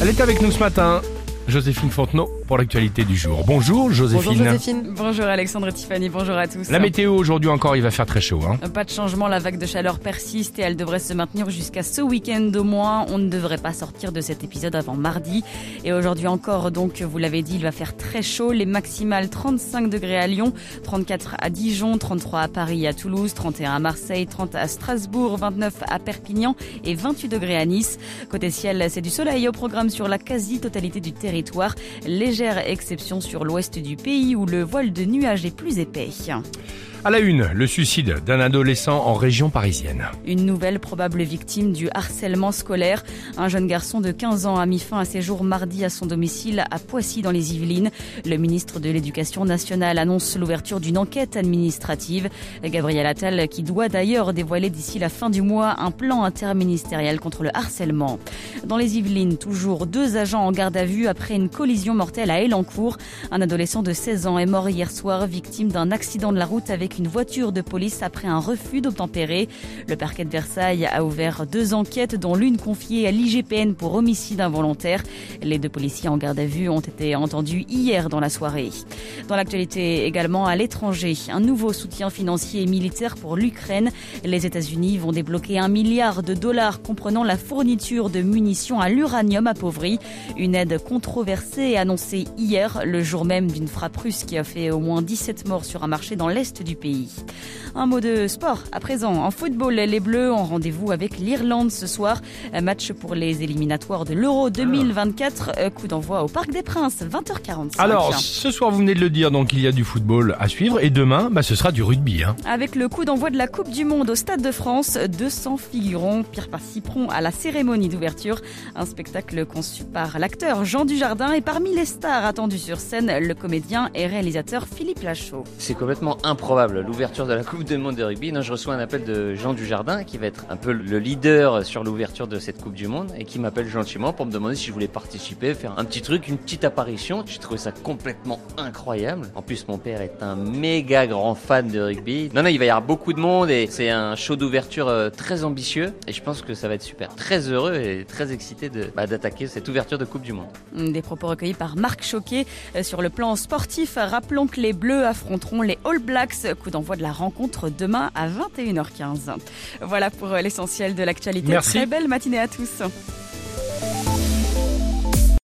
Elle est avec nous ce matin, Joséphine Fontenot, pour l'actualité du jour. Bonjour Joséphine. Bonjour Joséphine. Bonjour Alexandre et Tiffany, bonjour à tous. La météo aujourd'hui encore, il va faire très chaud. Hein. Pas de changement, la vague de chaleur persiste et elle devrait se maintenir jusqu'à ce week-end au moins. On ne devrait pas sortir de cet épisode avant mardi. Et aujourd'hui encore, donc, vous l'avez dit, il va faire très chaud. Les maximales 35 degrés à Lyon, 34 à Dijon, 33 à Paris et à Toulouse, 31 à Marseille, 30 à Strasbourg, 29 à Perpignan et 28 degrés à Nice. Côté ciel, c'est du soleil au programme sur la quasi-totalité du territoire territoire. Légère exception sur l'ouest du pays où le voile de nuages est plus épais. À la une, le suicide d'un adolescent en région parisienne. Une nouvelle probable victime du harcèlement scolaire. Un jeune garçon de 15 ans a mis fin à ses jours mardi à son domicile à Poissy dans les Yvelines. Le ministre de l'Éducation nationale annonce l'ouverture d'une enquête administrative. Gabriel Attal qui doit d'ailleurs dévoiler d'ici la fin du mois un plan interministériel contre le harcèlement. Dans les Yvelines, toujours deux agents en garde à vue après une collision mortelle à Elancourt. Un adolescent de 16 ans est mort hier soir victime d'un accident de la route avec une voiture de police après un refus d'obtempérer. Le parquet de Versailles a ouvert deux enquêtes, dont l'une confiée à l'IGPN pour homicide involontaire. Les deux policiers en garde à vue ont été entendus hier dans la soirée. Dans l'actualité également à l'étranger, un nouveau soutien financier et militaire pour l'Ukraine. Les États-Unis vont débloquer un milliard de dollars comprenant la fourniture de munitions à l'uranium appauvri. Une aide controversée annoncée hier, le jour même d'une frappe russe qui a fait au moins 17 morts sur un marché dans l'est du pays. Un mot de sport à présent. En football, les Bleus ont rendez-vous avec l'Irlande ce soir. Un match pour les éliminatoires de l'Euro 2024. Euh, coup d'envoi au Parc des Princes, 20h45. Alors, ce soir, vous venez de le dire, donc il y a du football à suivre. Et demain, bah, ce sera du rugby. Hein. Avec le coup d'envoi de la Coupe du Monde au Stade de France, 200 figurants participeront à la cérémonie d'ouverture. Un spectacle conçu par l'acteur Jean Dujardin et parmi les stars attendues sur scène, le comédien et réalisateur Philippe Lachaud. C'est complètement improbable, l'ouverture de la Coupe du Monde de rugby. Non, je reçois un appel de Jean Dujardin qui va être un peu le leader sur l'ouverture de cette Coupe du Monde et qui m'appelle gentiment pour me demander si je voulais participer, faire un petit truc, une petite apparition. J'ai trouvé ça complètement incroyable. En plus, mon père est un méga grand fan de rugby. Non, non, il va y avoir beaucoup de monde et c'est un show d'ouverture euh, très ambitieux et je pense que ça va être super. Très heureux et très excité bah, d'attaquer cette ouverture de Coupe du Monde. Des propos recueillis par Marc Choquet euh, sur le plan sportif. Rappelons que les Bleus affronteront les All Blacks. Coup d'envoi de la rencontre demain à 21h15. Voilà pour l'essentiel de l'actualité. Merci. Très belle matinée à tous.